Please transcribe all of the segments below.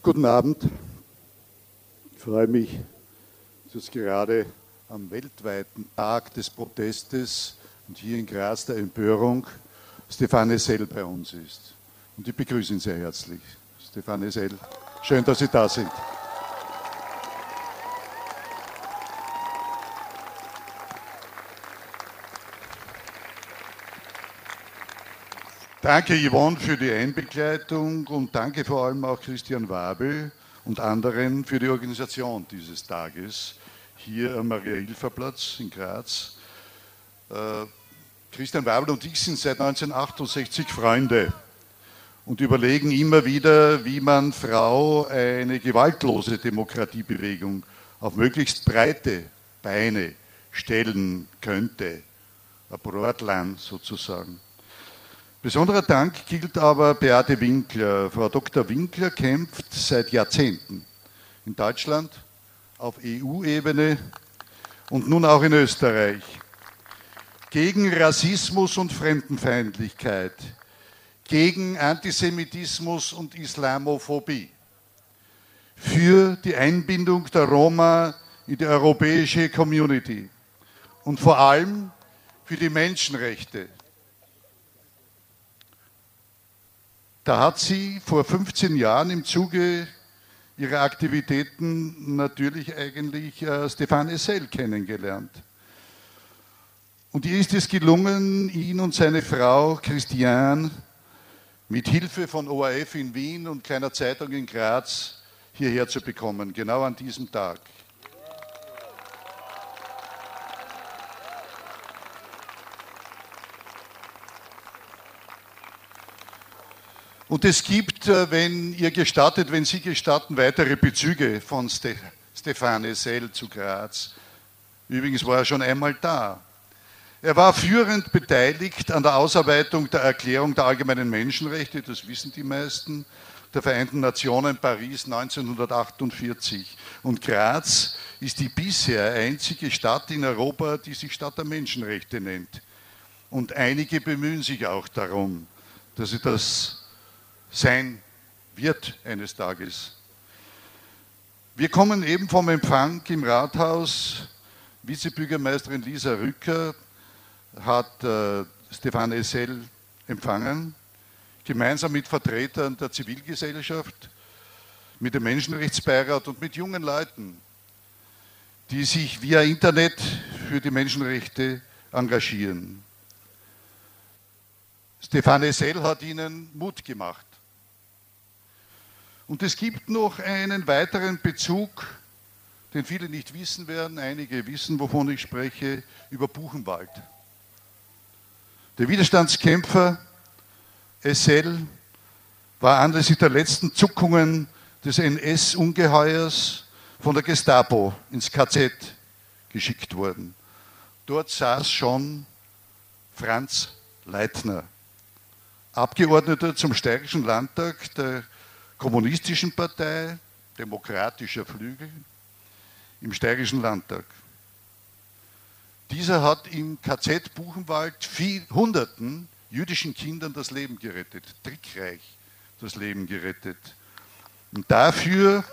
Guten Abend. Ich freue mich, dass gerade am weltweiten Tag des Protestes und hier in Graz der Empörung Stefane Sell bei uns ist. Und ich begrüße ihn sehr herzlich. Stefane Sell, schön, dass Sie da sind. Danke Yvonne für die Einbegleitung und danke vor allem auch Christian Wabel und anderen für die Organisation dieses Tages hier am Maria-Hilfer-Platz in Graz. Äh, Christian Wabel und ich sind seit 1968 Freunde und überlegen immer wieder, wie man Frau eine gewaltlose Demokratiebewegung auf möglichst breite Beine stellen könnte. Ein Brotland sozusagen. Besonderer Dank gilt aber Beate Winkler. Frau Dr. Winkler kämpft seit Jahrzehnten in Deutschland, auf EU-Ebene und nun auch in Österreich gegen Rassismus und Fremdenfeindlichkeit, gegen Antisemitismus und Islamophobie, für die Einbindung der Roma in die europäische Community und vor allem für die Menschenrechte Da hat sie vor 15 Jahren im Zuge ihrer Aktivitäten natürlich eigentlich äh, Stefan Essel kennengelernt. Und ihr ist es gelungen, ihn und seine Frau Christiane mit Hilfe von ORF in Wien und kleiner Zeitung in Graz hierher zu bekommen, genau an diesem Tag. Und es gibt, äh, wenn ihr gestattet, wenn Sie gestatten, weitere Bezüge von Ste Stefane Sell zu Graz. Übrigens war er schon einmal da. Er war führend beteiligt an der Ausarbeitung der Erklärung der allgemeinen Menschenrechte, das wissen die meisten, der Vereinten Nationen Paris 1948. Und Graz ist die bisher einzige Stadt in Europa, die sich Stadt der Menschenrechte nennt. Und einige bemühen sich auch darum, dass sie das sein wird eines Tages. Wir kommen eben vom Empfang im Rathaus. Vizebürgermeisterin Lisa Rücker hat äh, Stefan Essel empfangen, gemeinsam mit Vertretern der Zivilgesellschaft, mit dem Menschenrechtsbeirat und mit jungen Leuten, die sich via Internet für die Menschenrechte engagieren. Stefan Essel hat ihnen Mut gemacht. Und es gibt noch einen weiteren Bezug, den viele nicht wissen werden, einige wissen, wovon ich spreche, über Buchenwald. Der Widerstandskämpfer SL war anlässlich der letzten Zuckungen des NS-Ungeheuers von der Gestapo ins KZ geschickt worden. Dort saß schon Franz Leitner, Abgeordneter zum Steirischen Landtag der kommunistischen Partei, demokratischer Flügel, im Steirischen Landtag. Dieser hat im KZ Buchenwald viel, Hunderten jüdischen Kindern das Leben gerettet, trickreich das Leben gerettet. Und dafür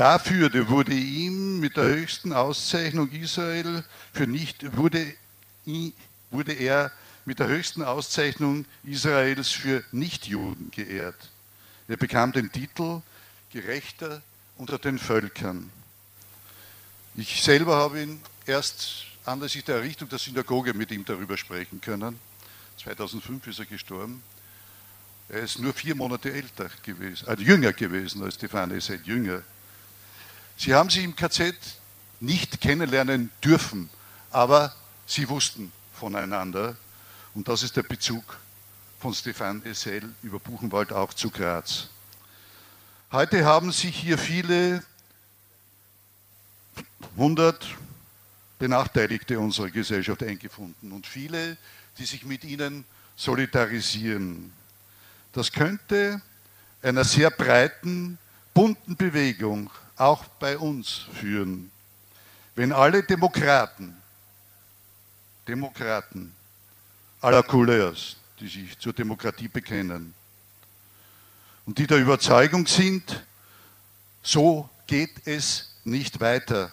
dafür wurde ihm mit der höchsten Auszeichnung Israel für nicht, wurde, wurde er mit der höchsten Auszeichnung Israels für Nichtjuden geehrt. Er bekam den Titel Gerechter unter den Völkern. Ich selber habe ihn erst anlässlich der Errichtung der Synagoge mit ihm darüber sprechen können. 2005 ist er gestorben. Er ist nur vier Monate älter gewesen, also jünger gewesen als Stefan, er ist jünger. Sie haben sie im KZ nicht kennenlernen dürfen, aber sie wussten voneinander. Und das ist der Bezug von Stefan Essel über Buchenwald auch zu Graz. Heute haben sich hier viele hundert Benachteiligte unserer Gesellschaft eingefunden und viele, die sich mit ihnen solidarisieren. Das könnte einer sehr breiten, bunten Bewegung auch bei uns führen. Wenn alle Demokraten Demokraten aller Couleurs, die sich zur Demokratie bekennen und die der Überzeugung sind, so geht es nicht weiter,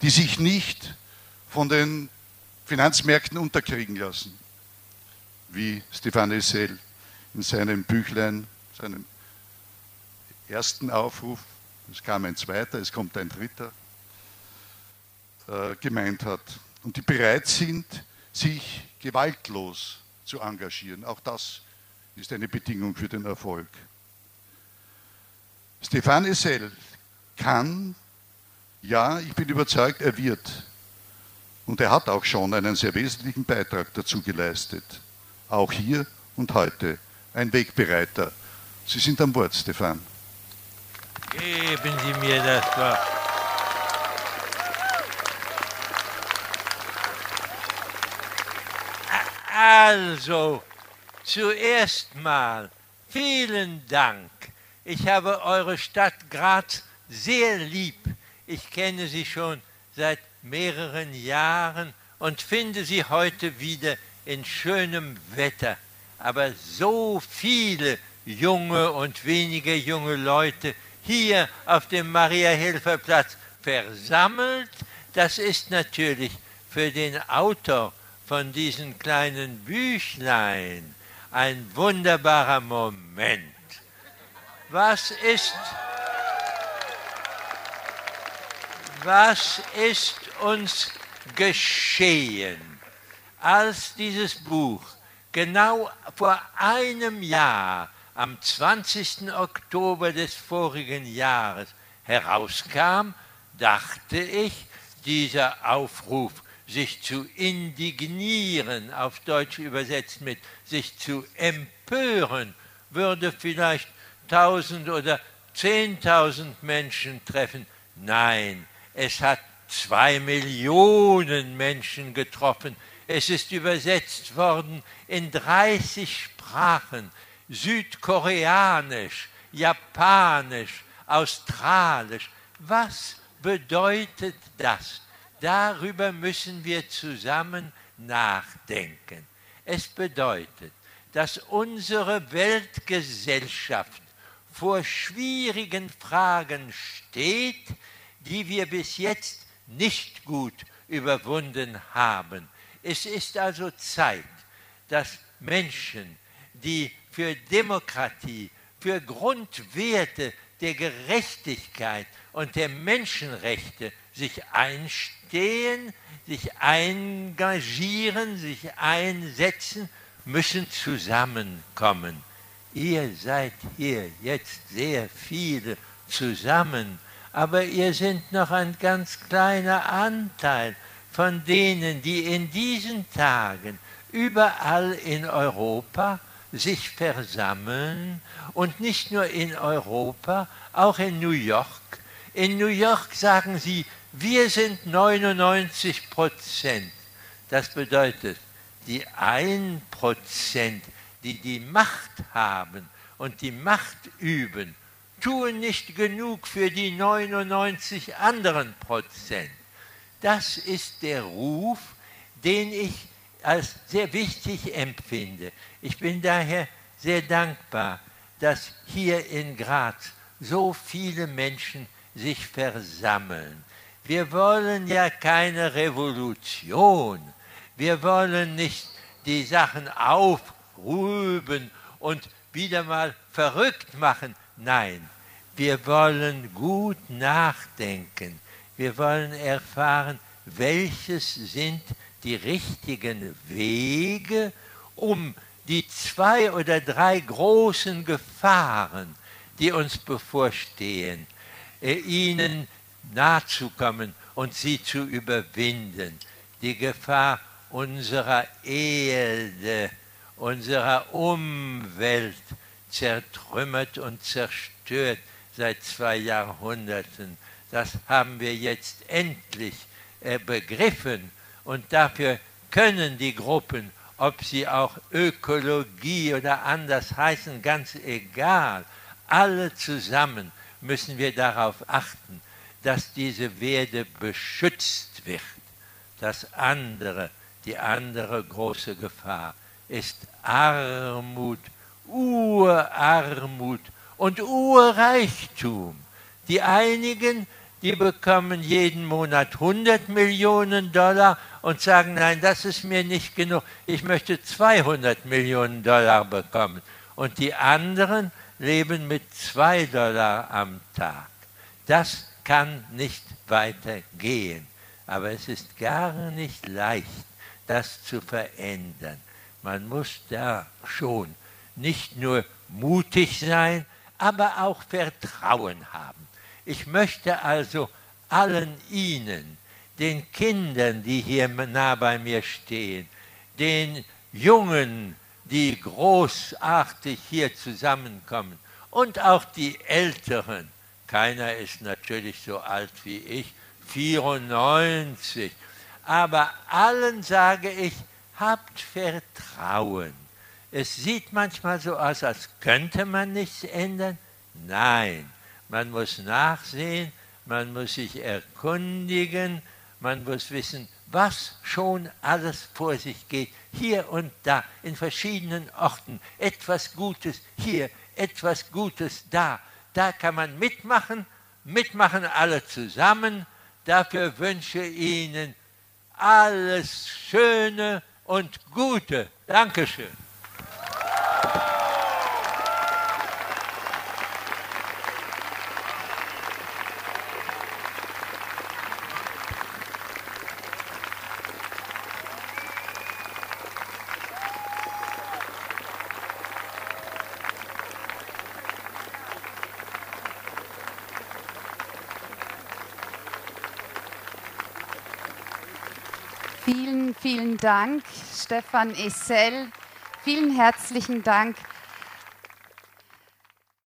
die sich nicht von den Finanzmärkten unterkriegen lassen, wie Stefan Essel in seinem Büchlein, seinem ersten Aufruf, es kam ein zweiter, es kommt ein dritter, äh, gemeint hat. Und die bereit sind, sich gewaltlos zu engagieren. Auch das ist eine Bedingung für den Erfolg. Stefan Essel kann, ja, ich bin überzeugt, er wird. Und er hat auch schon einen sehr wesentlichen Beitrag dazu geleistet. Auch hier und heute ein Wegbereiter. Sie sind am Wort, Stefan. Geben Sie mir das Wort. Also, zuerst mal vielen Dank. Ich habe eure Stadt Graz sehr lieb. Ich kenne sie schon seit mehreren Jahren und finde sie heute wieder in schönem Wetter. Aber so viele junge und wenige junge Leute hier auf dem Maria-Hilfer-Platz versammelt, das ist natürlich für den Autor von diesen kleinen Büchlein ein wunderbarer Moment. Was ist, was ist uns geschehen, als dieses Buch genau vor einem Jahr am 20. Oktober des vorigen Jahres herauskam, dachte ich, dieser Aufruf, sich zu indignieren, auf Deutsch übersetzt mit sich zu empören, würde vielleicht tausend oder zehntausend Menschen treffen. Nein, es hat zwei Millionen Menschen getroffen. Es ist übersetzt worden in 30 Sprachen. Südkoreanisch, Japanisch, Australisch. Was bedeutet das? Darüber müssen wir zusammen nachdenken. Es bedeutet, dass unsere Weltgesellschaft vor schwierigen Fragen steht, die wir bis jetzt nicht gut überwunden haben. Es ist also Zeit, dass Menschen, die für Demokratie, für Grundwerte der Gerechtigkeit und der Menschenrechte sich einstehen, sich engagieren, sich einsetzen, müssen zusammenkommen. Ihr seid hier jetzt sehr viele zusammen, aber ihr seid noch ein ganz kleiner Anteil von denen, die in diesen Tagen überall in Europa sich versammeln und nicht nur in Europa, auch in New York. In New York sagen sie, wir sind 99 Prozent. Das bedeutet, die 1 Prozent, die die Macht haben und die Macht üben, tun nicht genug für die 99 anderen Prozent. Das ist der Ruf, den ich als sehr wichtig empfinde. Ich bin daher sehr dankbar, dass hier in Graz so viele Menschen sich versammeln. Wir wollen ja keine Revolution. Wir wollen nicht die Sachen aufrüben und wieder mal verrückt machen. Nein, wir wollen gut nachdenken. Wir wollen erfahren, welches sind die richtigen Wege, um die zwei oder drei großen Gefahren, die uns bevorstehen, äh, ihnen nahezukommen und sie zu überwinden. Die Gefahr unserer Erde, unserer Umwelt zertrümmert und zerstört seit zwei Jahrhunderten. Das haben wir jetzt endlich äh, begriffen und dafür können die Gruppen, ob sie auch Ökologie oder anders heißen, ganz egal, alle zusammen müssen wir darauf achten, dass diese Werde beschützt wird. Das andere, die andere große Gefahr ist Armut, Urarmut und Urreichtum. Die einigen, die bekommen jeden Monat 100 Millionen Dollar und sagen, nein, das ist mir nicht genug, ich möchte 200 Millionen Dollar bekommen. Und die anderen leben mit 2 Dollar am Tag. Das kann nicht weitergehen. Aber es ist gar nicht leicht, das zu verändern. Man muss da schon nicht nur mutig sein, aber auch Vertrauen haben. Ich möchte also allen Ihnen, den Kindern, die hier nah bei mir stehen, den Jungen, die großartig hier zusammenkommen und auch die Älteren, keiner ist natürlich so alt wie ich, 94, aber allen sage ich, habt Vertrauen. Es sieht manchmal so aus, als könnte man nichts ändern. Nein, man muss nachsehen, man muss sich erkundigen, man muss wissen, was schon alles vor sich geht, hier und da, in verschiedenen Orten. Etwas Gutes hier, etwas Gutes da. Da kann man mitmachen, mitmachen alle zusammen. Dafür wünsche ich Ihnen alles Schöne und Gute. Dankeschön. Vielen, Dank, Stefan Essel. Vielen herzlichen Dank